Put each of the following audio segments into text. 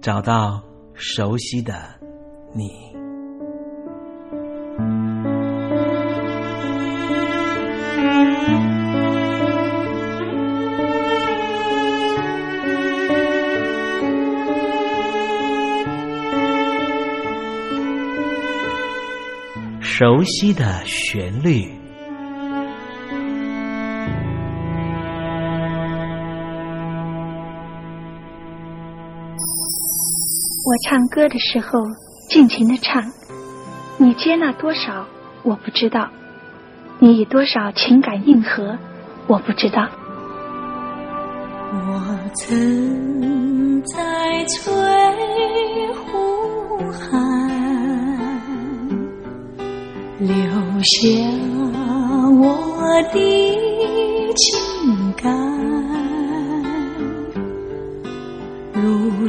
找到熟悉的你，熟悉的旋律。我唱歌的时候，尽情的唱，你接纳多少我不知道，你以多少情感应和我不知道。我曾在翠湖畔留下我的情感，如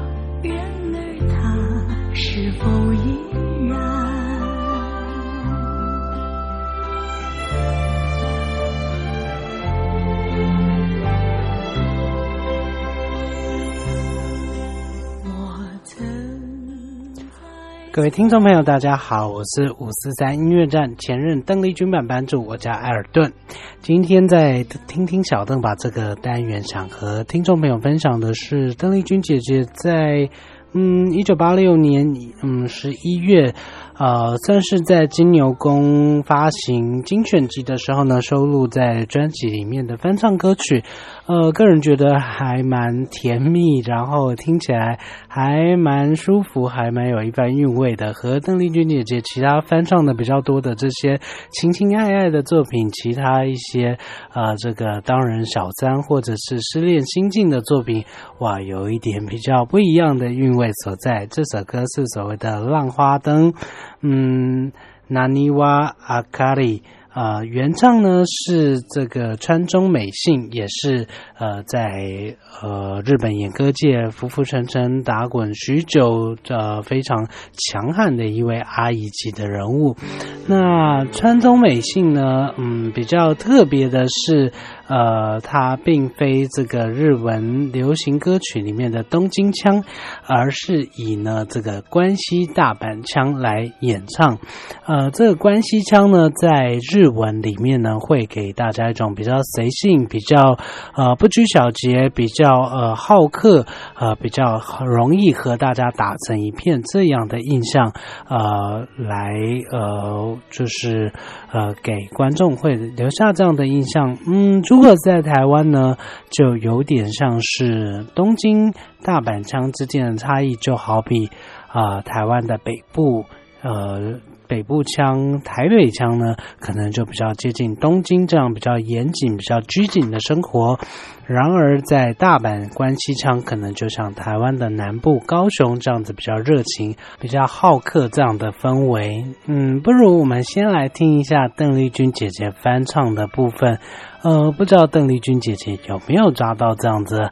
然而他是否已各位听众朋友，大家好，我是五四三音乐站前任邓丽君版版主，我叫艾尔顿。今天在听听小邓把这个单元，想和听众朋友分享的是邓丽君姐姐在嗯一九八六年嗯十一月。呃，算是在金牛宫发行精选集的时候呢，收录在专辑里面的翻唱歌曲。呃，个人觉得还蛮甜蜜，然后听起来还蛮舒服，还蛮有一番韵味的。和邓丽君姐姐其他翻唱的比较多的这些情情爱爱的作品，其他一些呃这个当人小三或者是失恋心境的作品，哇，有一点比较不一样的韵味所在。这首歌是所谓的《浪花灯》。嗯，纳尼瓦阿卡里啊，原唱呢是这个川中美幸，也是呃在呃日本演歌界浮浮沉沉打滚许久呃非常强悍的一位阿姨级的人物。那川中美幸呢，嗯，比较特别的是。呃，它并非这个日文流行歌曲里面的东京腔，而是以呢这个关西大阪腔来演唱。呃，这个关西腔呢，在日文里面呢，会给大家一种比较随性、比较呃不拘小节、比较呃好客、呃比较容易和大家打成一片这样的印象。呃，来呃就是呃给观众会留下这样的印象。嗯，如果在台湾呢，就有点像是东京、大阪腔之间的差异，就好比啊，台湾的北部，呃，北部腔、台北腔呢，可能就比较接近东京这样比较严谨、比较拘谨的生活。然而，在大阪关西腔，可能就像台湾的南部高雄这样子比较热情、比较好客这样的氛围。嗯，不如我们先来听一下邓丽君姐姐翻唱的部分。呃，不知道邓丽君姐姐有没有抓到这样子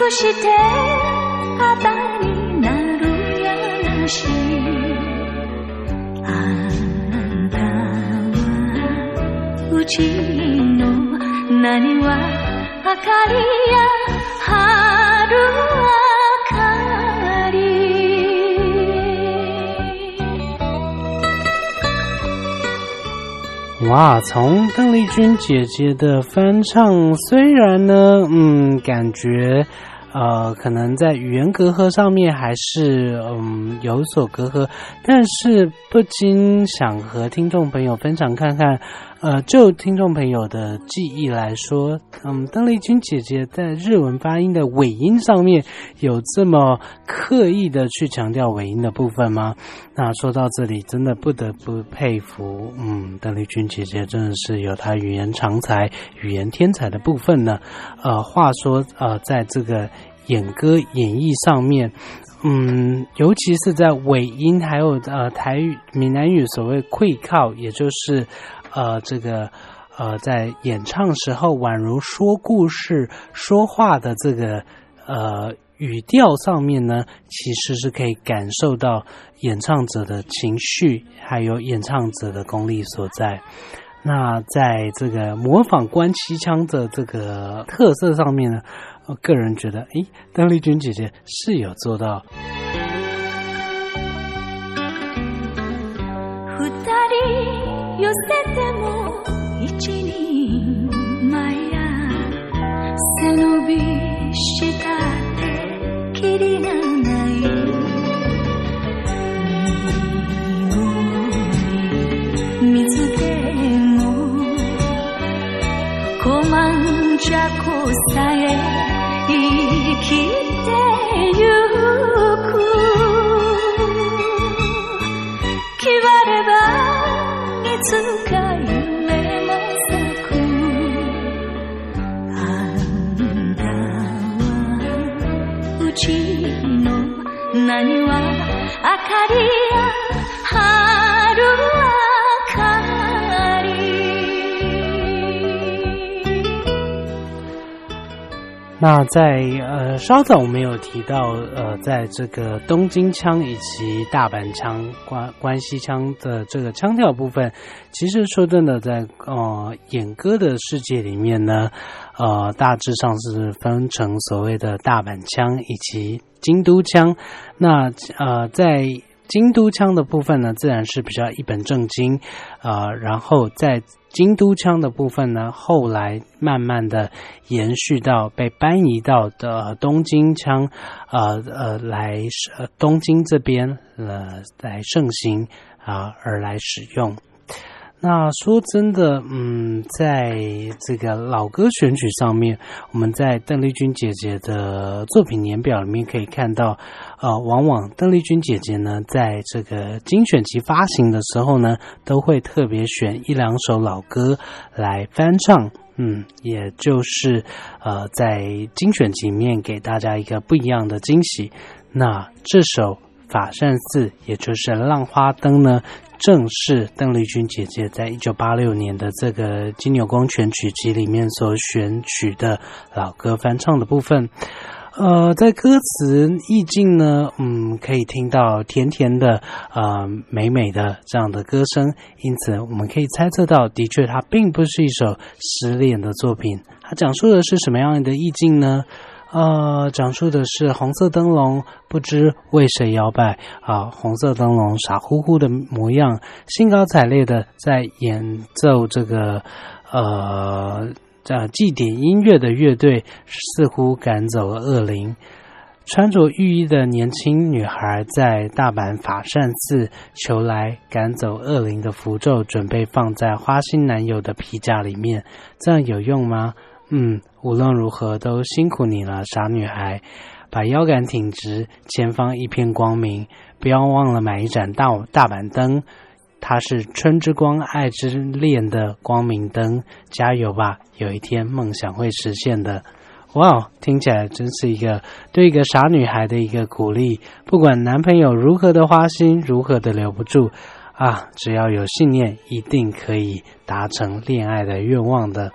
くして肌になるやなしあんたはうちの何は明かりや春は哇，从邓丽君姐姐的翻唱，虽然呢，嗯，感觉， 呃，可能在语言隔阂上面还是嗯有所隔阂，但是不禁想和听众朋友分享看看。呃，就听众朋友的记忆来说，嗯，邓丽君姐姐在日文发音的尾音上面有这么刻意的去强调尾音的部分吗？那说到这里，真的不得不佩服，嗯，邓丽君姐姐真的是有她语言长才、语言天才的部分呢。呃，话说，呃，在这个演歌演绎上面，嗯，尤其是在尾音，还有呃台语、闽南语所谓“愧靠”，也就是。呃，这个呃，在演唱时候宛如说故事、说话的这个呃语调上面呢，其实是可以感受到演唱者的情绪，还有演唱者的功力所在。那在这个模仿关七腔的这个特色上面呢，我个人觉得，诶，邓丽君姐姐是有做到。那在呃稍早我们有提到呃，在这个东京腔以及大阪腔、关关西腔的这个腔调部分，其实说真的，在呃演歌的世界里面呢，呃大致上是分成所谓的大阪腔以及京都腔。那呃在京都腔的部分呢，自然是比较一本正经，呃，然后在京都腔的部分呢，后来慢慢的延续到被搬移到的东京腔，呃呃，来呃东京这边呃来盛行啊、而来使用。那说真的，嗯，在这个老歌选曲上面，我们在邓丽君姐姐的作品年表里面可以看到，呃，往往邓丽君姐姐呢，在这个精选集发行的时候呢，都会特别选一两首老歌来翻唱，嗯，也就是呃，在精选集里面给大家一个不一样的惊喜。那这首《法善寺》，也就是《浪花灯》呢，正是邓丽君姐姐在一九八六年的这个金牛宫全曲集里面所选取的老歌翻唱的部分。呃，在歌词意境呢，嗯，可以听到甜甜的、呃美美的这样的歌声，因此我们可以猜测到，的确它并不是一首失恋的作品。它讲述的是什么样的意境呢？呃，讲述的是红色灯笼不知为谁摇摆啊，红色灯笼傻乎乎的模样，兴高采烈的在演奏这个呃这祭典音乐的乐队，似乎赶走了恶灵。穿着浴衣的年轻女孩在大阪法善寺求来赶走恶灵的符咒，准备放在花心男友的皮夹里面，这样有用吗？嗯，无论如何都辛苦你了，傻女孩。把腰杆挺直，前方一片光明，不要忘了买一盏大大板灯，它是春之光、爱之恋的光明灯。加油吧，有一天梦想会实现的。哇哦，听起来真是一个对一个傻女孩的一个鼓励。不管男朋友如何的花心，如何的留不住啊，只要有信念，一定可以达成恋爱的愿望的。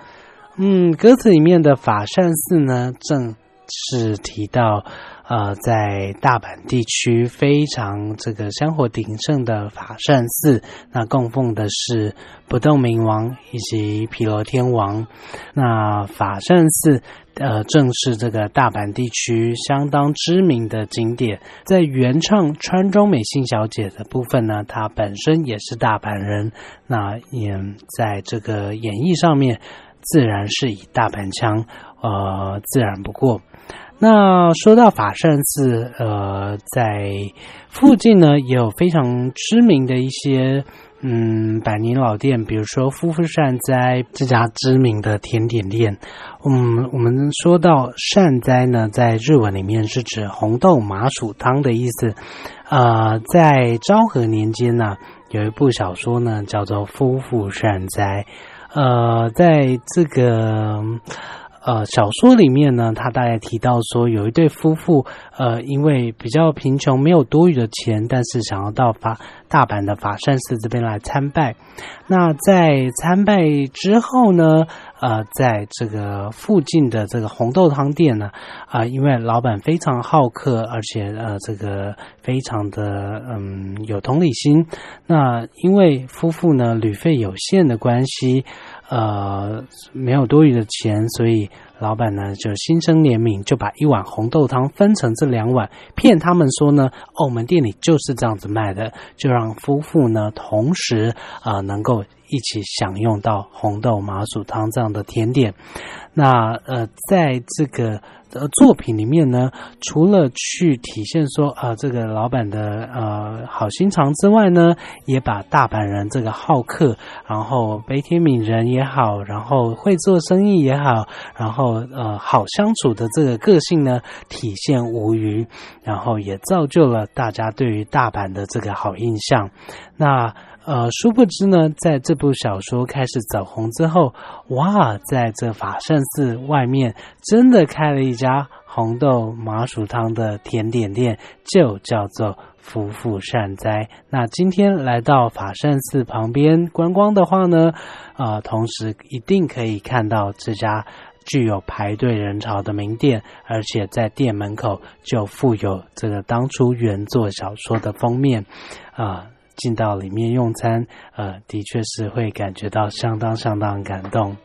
嗯，歌词里面的法善寺呢，正是提到，呃，在大阪地区非常这个香火鼎盛的法善寺，那供奉的是不动明王以及毗罗天王。那法善寺，呃，正是这个大阪地区相当知名的景点。在原唱川中美幸小姐的部分呢，她本身也是大阪人，那也在这个演绎上面。自然是以大盘腔，呃，自然不过。那说到法善寺，呃，在附近呢也有非常知名的一些嗯百年老店，比如说夫妇善哉这家知名的甜点店。嗯，我们说到善哉呢，在日文里面是指红豆麻薯汤的意思。呃，在昭和年间呢，有一部小说呢叫做《夫妇善哉》。呃，在这个呃小说里面呢，他大概提到说，有一对夫妇，呃，因为比较贫穷，没有多余的钱，但是想要到法大阪的法善寺这边来参拜。那在参拜之后呢，呃，在这个附近的这个红豆汤店呢，啊、因为老板非常好客，而且呃，这个非常的嗯有同理心。那因为夫妇呢旅费有限的关系，呃，没有多余的钱，所以老板呢就心生怜悯，就把一碗红豆汤分成这两碗，骗他们说呢，哦，我们店里就是这样子卖的，就让夫妇呢同时啊、能够一起享用到红豆麻薯汤这样的甜点。那呃，在这个呃作品里面呢，除了去体现说啊、这个老板的呃好心肠之外呢，也把大阪人这个好客，然后悲天悯人也好，然后会做生意也好，然后呃好相处的这个个性呢体现无余，然后也造就了大家对于大阪的这个好印象。那呃，殊不知呢，在这部小说开始走红之后，哇，在这法善寺外面真的开了一家红豆麻薯汤的甜点店，就叫做夫妇善哉。那今天来到法善寺旁边观光的话呢，呃，同时一定可以看到这家具有排队人潮的名店，而且在店门口就附有这个当初原作小说的封面，啊、进到里面用餐，呃，的确是会感觉到相当相当感动，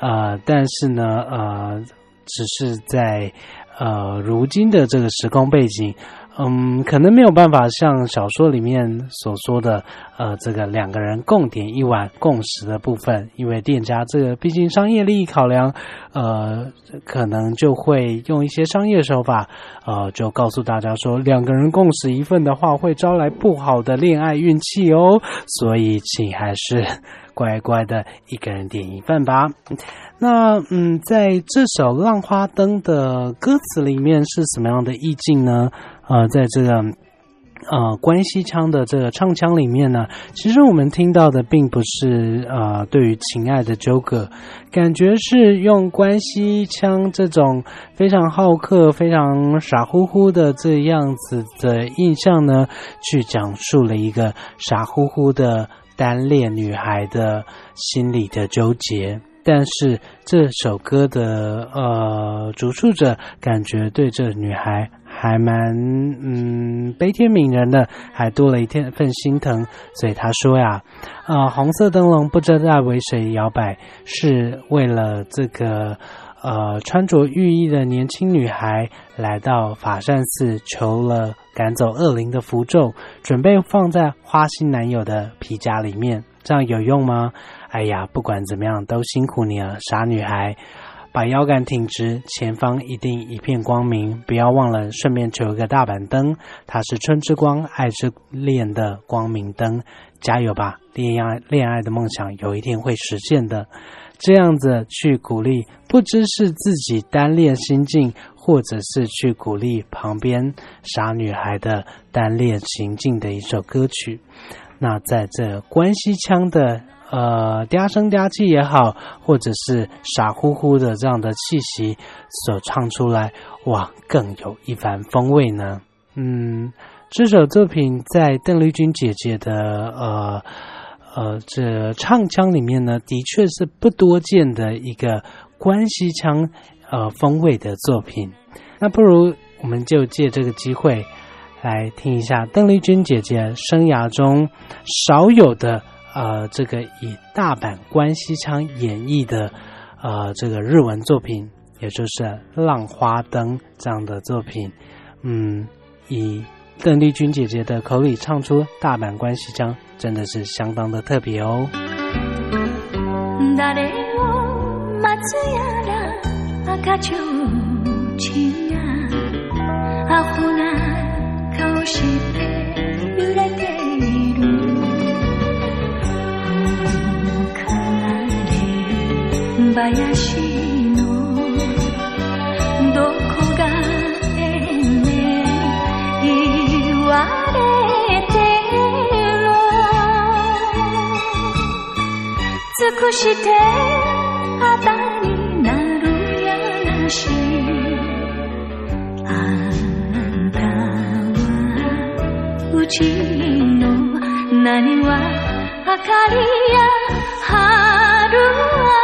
呃，但是呢，呃，只是在呃如今的这个时空背景，嗯，可能没有办法像小说里面所说的，呃，这个两个人共点一碗共食的部分，因为店家这个毕竟商业利益考量，呃，可能就会用一些商业手法，呃，就告诉大家说，两个人共食一份的话，会招来不好的恋爱运气哦，所以请还是乖乖的一个人点一份吧。那嗯，在这首《浪花灯》的歌词里面是什么样的意境呢？呃，在这个呃关西腔的这个唱腔里面呢，其实我们听到的并不是呃对于情爱的纠葛，感觉是用关西腔这种非常好客、非常傻乎乎的这样子的印象呢，去讲述了一个傻乎乎的单恋女孩的心理的纠结。但是这首歌的呃主述者感觉对这女孩还蛮嗯悲天悯人的，还多了一天份心疼，所以他说呀，呃红色灯笼不知道为谁摇摆，是为了这个呃穿着浴衣的年轻女孩来到法善寺求了赶走恶灵的符咒，准备放在花心男友的皮夹里面，这样有用吗？哎呀，不管怎么样，都辛苦你了，傻女孩，把腰杆挺直，前方一定一片光明。不要忘了，顺便求一个大板灯，它是春之光，爱之恋的光明灯。加油吧，恋爱恋爱的梦想有一天会实现的。这样子去鼓励，不知是自己单恋心境，或者是去鼓励旁边傻女孩的单恋情境的一首歌曲。那在这关西腔的呃嗲声嗲气也好，或者是傻乎乎的这样的气息所唱出来，哇，更有一番风味呢。嗯，这首作品在邓丽君姐姐的呃呃这唱腔里面呢，的确是不多见的一个关西腔呃风味的作品。那不如我们就借这个机会。来听一下邓丽君姐姐生涯中少有的呃，这个以大阪关西腔演绎的呃这个日文作品，也就是《浪花灯》这样的作品。嗯，以邓丽君姐姐的口里唱出大阪关西腔，真的是相当的特别哦。林のどこがええね言われてろ尽くし。て肌になるやなし。あんたはうちの何は明かりや春明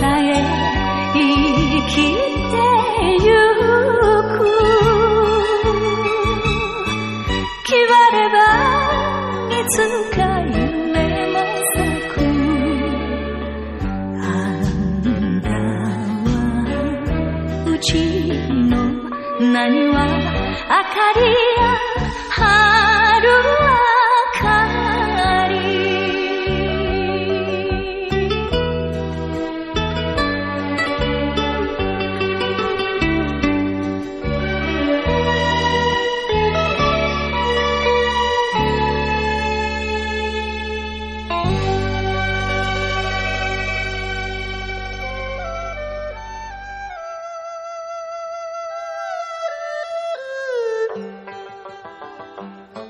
まん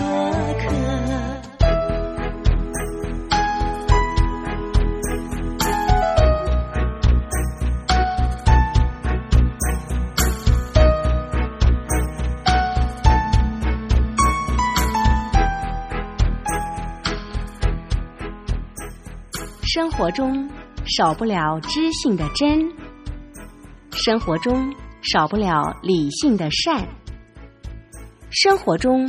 做客。生活中少不了知性的真，生活中少不了理性的善，生活中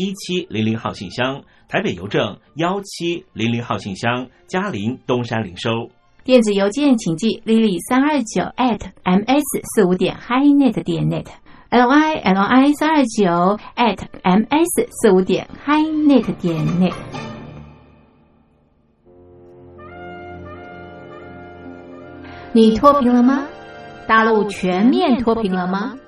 一七零零号信箱，台北邮政幺七零零号信箱，嘉林东山零收。电子邮件请寄 lily 三二九 at ms 四五点 highnet 点 net，l i l i 三二九 at ms 四五点 highnet 点 net。你脱贫了吗？大陆全面脱贫了吗？